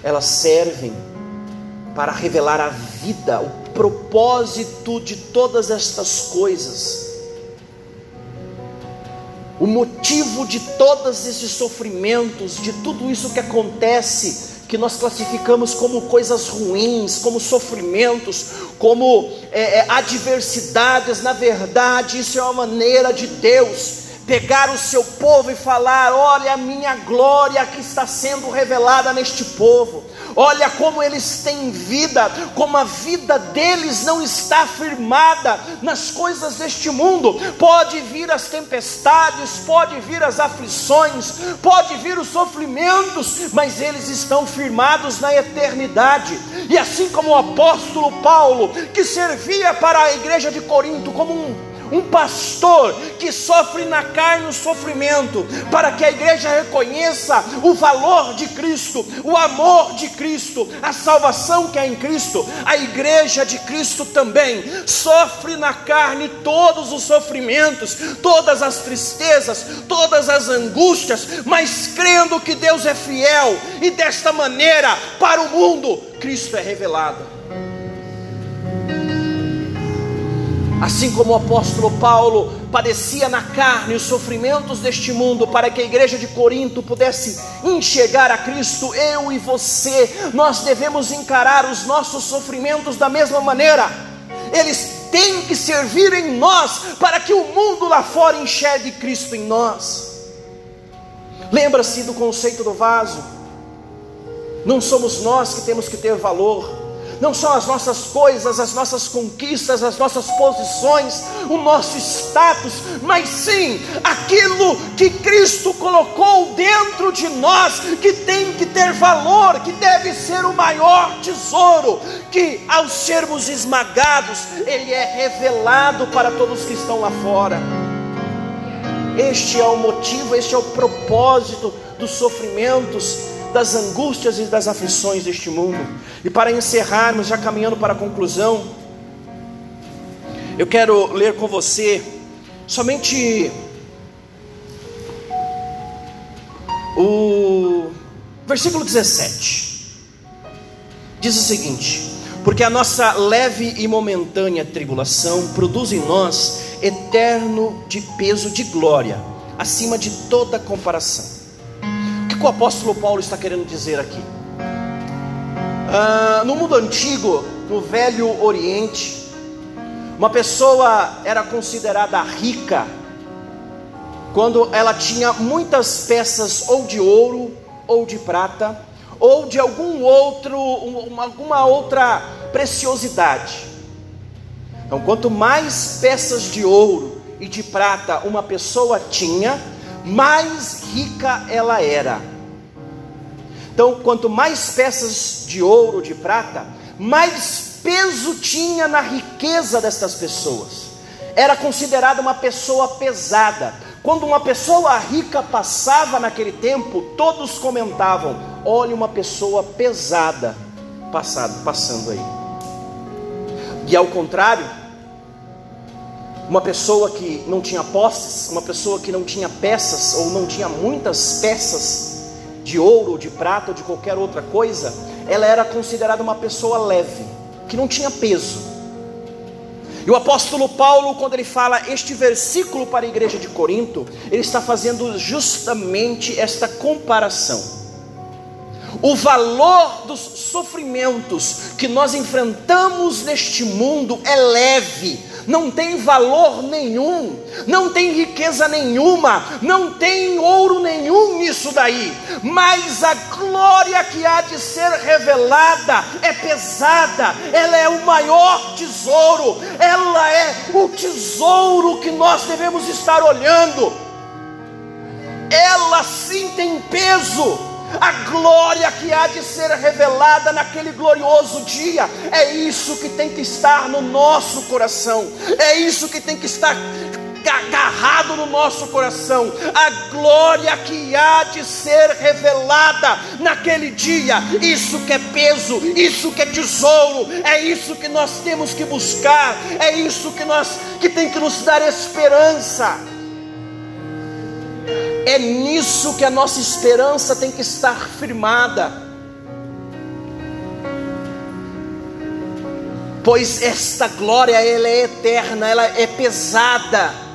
elas servem para revelar a vida, o propósito de todas estas coisas, o motivo de todos esses sofrimentos, de tudo isso que acontece, que nós classificamos como coisas ruins, como sofrimentos, como é, é adversidades, na verdade, isso é uma maneira de Deus pegar o seu povo e falar: olha a minha glória que está sendo revelada neste povo, olha como eles têm vida, como a vida deles não está firmada nas coisas deste mundo. Pode vir as tempestades, pode vir as aflições, pode vir os sofrimentos, mas eles estão firmados na eternidade. E assim como o apóstolo Paulo, que servia para a igreja de Corinto como um um pastor que sofre na carne o sofrimento, para que a igreja reconheça o valor de Cristo, o amor de Cristo, a salvação que é em Cristo. A igreja de Cristo também sofre na carne todos os sofrimentos, todas as tristezas, todas as angústias, mas crendo que Deus é fiel e desta maneira, para o mundo, Cristo é revelado. Assim como o apóstolo Paulo padecia na carne os sofrimentos deste mundo, para que a igreja de Corinto pudesse enxergar a Cristo, eu e você, nós devemos encarar os nossos sofrimentos da mesma maneira. Eles têm que servir em nós, para que o mundo lá fora enxergue Cristo em nós. Lembra-se do conceito do vaso. Não somos nós que temos que ter valor, não são as nossas coisas, as nossas conquistas, as nossas posições, o nosso status, mas sim aquilo que Cristo colocou dentro de nós, que tem que ter valor, que deve ser o maior tesouro, que ao sermos esmagados, ele é revelado para todos que estão lá fora. Este é o motivo, este é o propósito dos sofrimentos das angústias e das aflições deste mundo. E para encerrarmos, já caminhando para a conclusão, eu quero ler com você somente o versículo 17. Diz o seguinte: Porque a nossa leve e momentânea tribulação produz em nós eterno de peso de glória, acima de toda comparação que o apóstolo Paulo está querendo dizer aqui? Ah, no mundo antigo, no Velho Oriente, uma pessoa era considerada rica quando ela tinha muitas peças ou de ouro ou de prata ou de algum outro, alguma outra preciosidade. Então, quanto mais peças de ouro e de prata uma pessoa tinha, mais rica ela era. Então, quanto mais peças de ouro, de prata, mais peso tinha na riqueza destas pessoas. Era considerada uma pessoa pesada. Quando uma pessoa rica passava naquele tempo, todos comentavam: olha uma pessoa pesada passado, passando aí. E ao contrário, uma pessoa que não tinha posses, uma pessoa que não tinha peças ou não tinha muitas peças de ouro, de prata ou de qualquer outra coisa, ela era considerada uma pessoa leve, que não tinha peso. E o apóstolo Paulo, quando ele fala este versículo para a igreja de Corinto, ele está fazendo justamente esta comparação. O valor dos sofrimentos que nós enfrentamos neste mundo é leve, não tem valor nenhum, não tem riqueza nenhuma, não tem ouro nenhum nisso daí, mas a glória que há de ser revelada é pesada, ela é o maior tesouro, ela é o tesouro que nós devemos estar olhando, ela sim tem peso a glória que há de ser revelada naquele glorioso dia. É isso que tem que estar no nosso coração, é isso que tem que estar agarrado no nosso coração, a glória que há de ser revelada naquele dia. Isso que é peso, isso que é tesouro, é isso que nós temos que buscar, é isso que nós que tem que nos dar esperança. É nisso que a nossa esperança tem que estar firmada. Pois esta glória ela é eterna, ela é pesada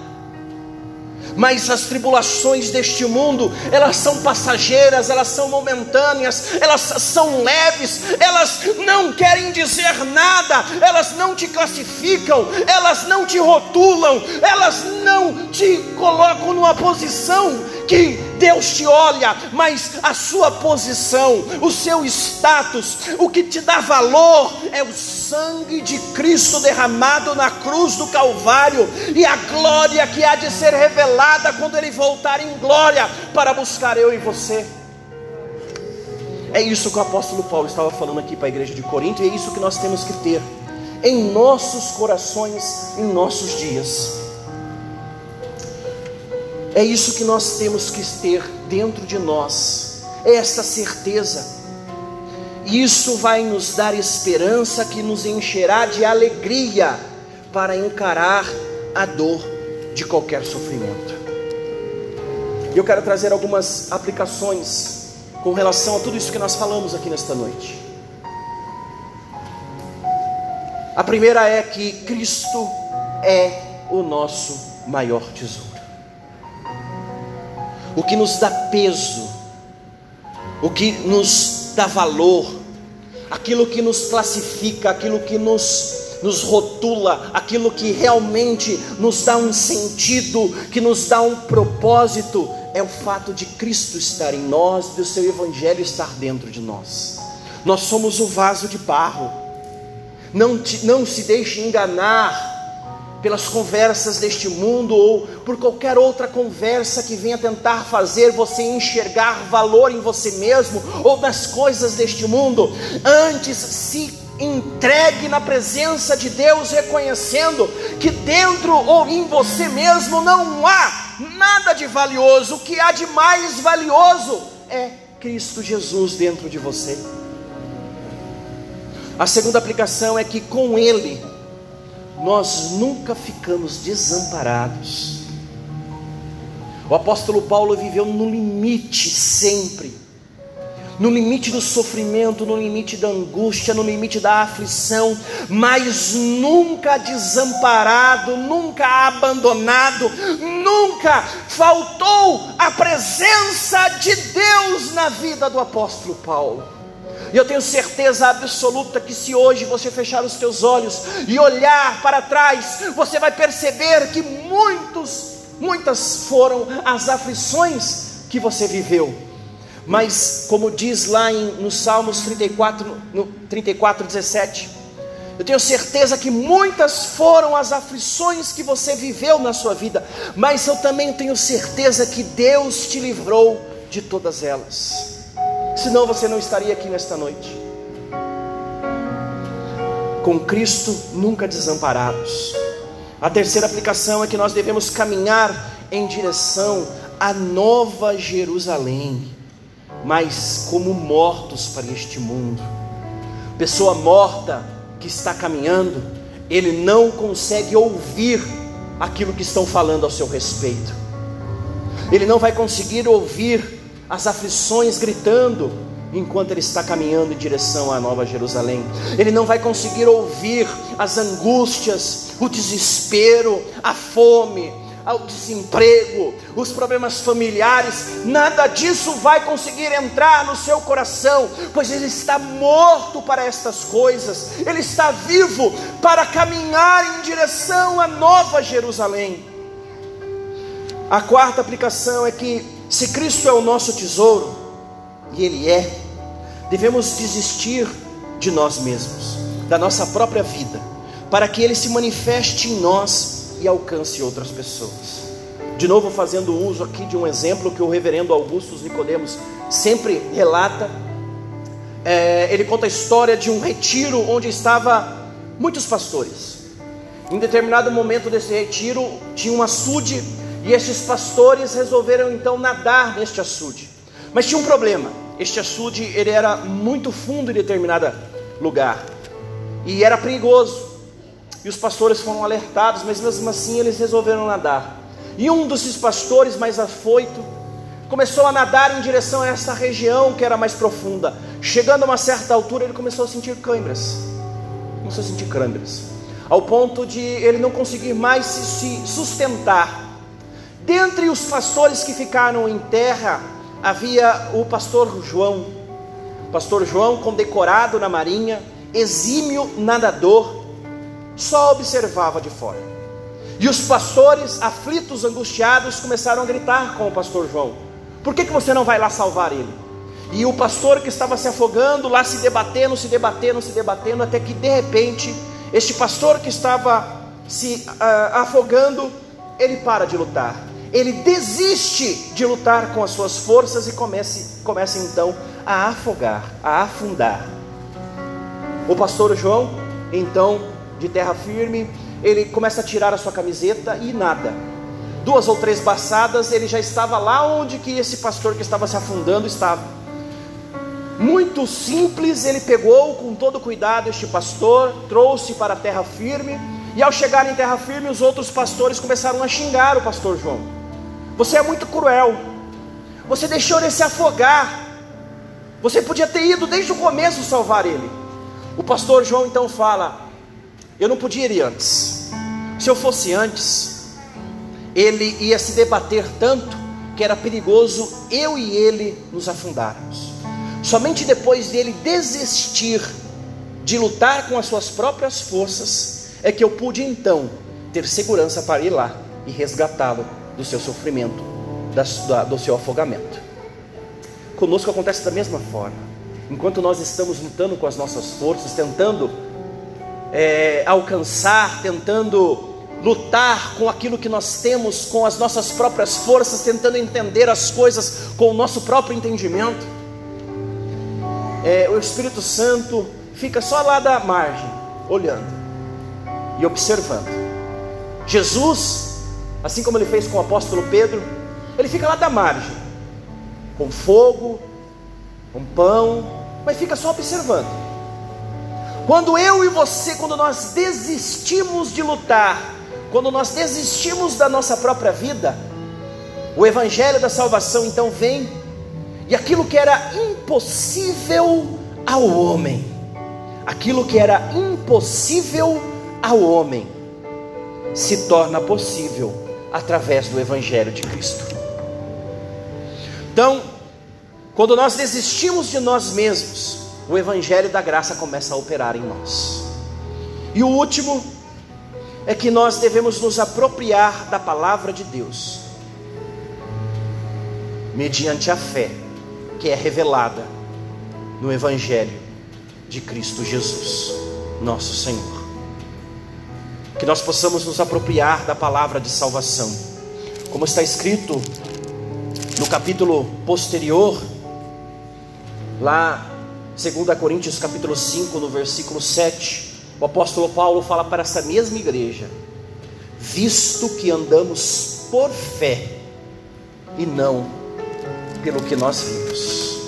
mas as tribulações deste mundo, elas são passageiras, elas são momentâneas, elas são leves, elas não querem dizer nada, elas não te classificam, elas não te rotulam, elas não te colocam numa posição que Deus te olha, mas a sua posição, o seu status, o que te dá valor é o sangue de Cristo derramado na cruz do Calvário e a glória que há de ser revelada quando Ele voltar em glória para buscar eu e você. É isso que o apóstolo Paulo estava falando aqui para a igreja de Corinto, e é isso que nós temos que ter em nossos corações, em nossos dias. É isso que nós temos que ter dentro de nós, é esta certeza. Isso vai nos dar esperança que nos encherá de alegria para encarar a dor de qualquer sofrimento. E eu quero trazer algumas aplicações com relação a tudo isso que nós falamos aqui nesta noite. A primeira é que Cristo é o nosso maior tesouro. O que nos dá peso, o que nos dá valor, aquilo que nos classifica, aquilo que nos nos rotula, aquilo que realmente nos dá um sentido, que nos dá um propósito, é o fato de Cristo estar em nós, do seu Evangelho estar dentro de nós. Nós somos o vaso de barro. Não, te, não se deixe enganar pelas conversas deste mundo ou por qualquer outra conversa que venha tentar fazer você enxergar valor em você mesmo ou nas coisas deste mundo. Antes, se entregue na presença de Deus, reconhecendo que dentro ou em você mesmo não há nada de valioso, o que há de mais valioso é Cristo Jesus dentro de você. A segunda aplicação é que com Ele nós nunca ficamos desamparados. O apóstolo Paulo viveu no limite sempre, no limite do sofrimento, no limite da angústia, no limite da aflição, mas nunca desamparado, nunca abandonado, nunca faltou a presença de Deus na vida do apóstolo Paulo. E eu tenho certeza absoluta que se hoje você fechar os teus olhos e olhar para trás, você vai perceber que muitos, muitas foram as aflições que você viveu. Mas como diz lá em, no Salmos 34, no 34, 17, eu tenho certeza que muitas foram as aflições que você viveu na sua vida, mas eu também tenho certeza que Deus te livrou de todas elas senão você não estaria aqui nesta noite. Com Cristo nunca desamparados. A terceira aplicação é que nós devemos caminhar em direção à nova Jerusalém, mas como mortos para este mundo. Pessoa morta que está caminhando, ele não consegue ouvir aquilo que estão falando ao seu respeito. Ele não vai conseguir ouvir as aflições gritando, enquanto ele está caminhando em direção à Nova Jerusalém. Ele não vai conseguir ouvir as angústias, o desespero, a fome, o desemprego, os problemas familiares, nada disso vai conseguir entrar no seu coração, pois ele está morto para estas coisas, ele está vivo para caminhar em direção à Nova Jerusalém. A quarta aplicação é que se Cristo é o nosso tesouro, e Ele é, devemos desistir de nós mesmos, da nossa própria vida, para que Ele se manifeste em nós e alcance outras pessoas. De novo, fazendo uso aqui de um exemplo que o reverendo Augusto Nicodemos sempre relata. É, ele conta a história de um retiro onde estava muitos pastores. Em determinado momento desse retiro, tinha um açude e estes pastores resolveram então nadar neste açude. Mas tinha um problema. Este açude ele era muito fundo em determinado lugar e era perigoso. E os pastores foram alertados, mas mesmo assim eles resolveram nadar. E um desses pastores mais afoito começou a nadar em direção a essa região que era mais profunda. Chegando a uma certa altura, ele começou a sentir câimbras. Começou a sentir câimbras. Ao ponto de ele não conseguir mais se sustentar Dentre os pastores que ficaram em terra, havia o pastor João. pastor João, condecorado na marinha, exímio nadador, só observava de fora. E os pastores, aflitos, angustiados, começaram a gritar com o pastor João: Por que, que você não vai lá salvar ele? E o pastor que estava se afogando, lá se debatendo, se debatendo, se debatendo, até que de repente, este pastor que estava se uh, afogando, ele para de lutar ele desiste de lutar com as suas forças e comece, começa então a afogar, a afundar. O pastor João, então, de terra firme, ele começa a tirar a sua camiseta e nada. Duas ou três baçadas, ele já estava lá onde que esse pastor que estava se afundando estava. Muito simples, ele pegou com todo cuidado este pastor, trouxe para a terra firme, e ao chegar em terra firme, os outros pastores começaram a xingar o pastor João. Você é muito cruel. Você deixou ele se afogar. Você podia ter ido desde o começo salvar ele. O pastor João então fala: Eu não podia ir antes. Se eu fosse antes, ele ia se debater tanto que era perigoso eu e ele nos afundarmos. Somente depois dele desistir de lutar com as suas próprias forças é que eu pude então ter segurança para ir lá e resgatá-lo do seu sofrimento, do seu afogamento. Conosco acontece da mesma forma. Enquanto nós estamos lutando com as nossas forças, tentando é, alcançar, tentando lutar com aquilo que nós temos, com as nossas próprias forças, tentando entender as coisas com o nosso próprio entendimento, é, o Espírito Santo fica só lá da margem, olhando e observando. Jesus, assim como ele fez com o apóstolo Pedro, ele fica lá da margem, com fogo, com pão, mas fica só observando. Quando eu e você, quando nós desistimos de lutar, quando nós desistimos da nossa própria vida, o Evangelho da salvação então vem, e aquilo que era impossível ao homem, aquilo que era impossível ao homem, se torna possível através do Evangelho de Cristo. Então, quando nós desistimos de nós mesmos, o Evangelho da graça começa a operar em nós. E o último é que nós devemos nos apropriar da palavra de Deus, mediante a fé que é revelada no Evangelho de Cristo Jesus, nosso Senhor. Que nós possamos nos apropriar da palavra de salvação, como está escrito no capítulo posterior, lá 2 Coríntios capítulo 5, no versículo 7, o apóstolo Paulo fala para essa mesma igreja: visto que andamos por fé e não pelo que nós vimos.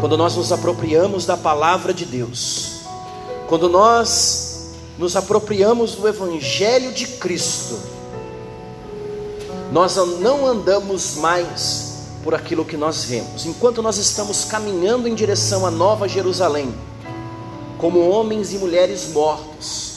Quando nós nos apropriamos da palavra de Deus, quando nós nos apropriamos do Evangelho de Cristo, nós não andamos mais por aquilo que nós vemos, enquanto nós estamos caminhando em direção à Nova Jerusalém, como homens e mulheres mortos,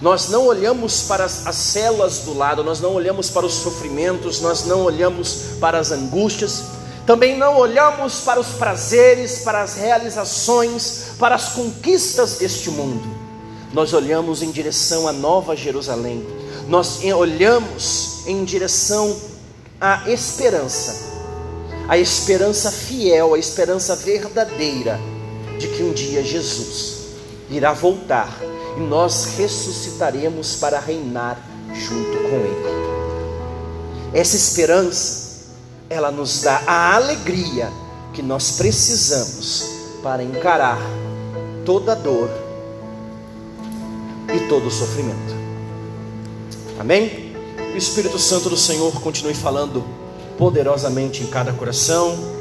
nós não olhamos para as, as células do lado, nós não olhamos para os sofrimentos, nós não olhamos para as angústias, também não olhamos para os prazeres, para as realizações, para as conquistas deste mundo. Nós olhamos em direção à Nova Jerusalém. Nós olhamos em direção à esperança. A esperança fiel, a esperança verdadeira de que um dia Jesus irá voltar e nós ressuscitaremos para reinar junto com Ele. Essa esperança ela nos dá a alegria que nós precisamos para encarar toda dor e todo sofrimento. Amém? O Espírito Santo do Senhor continue falando poderosamente em cada coração.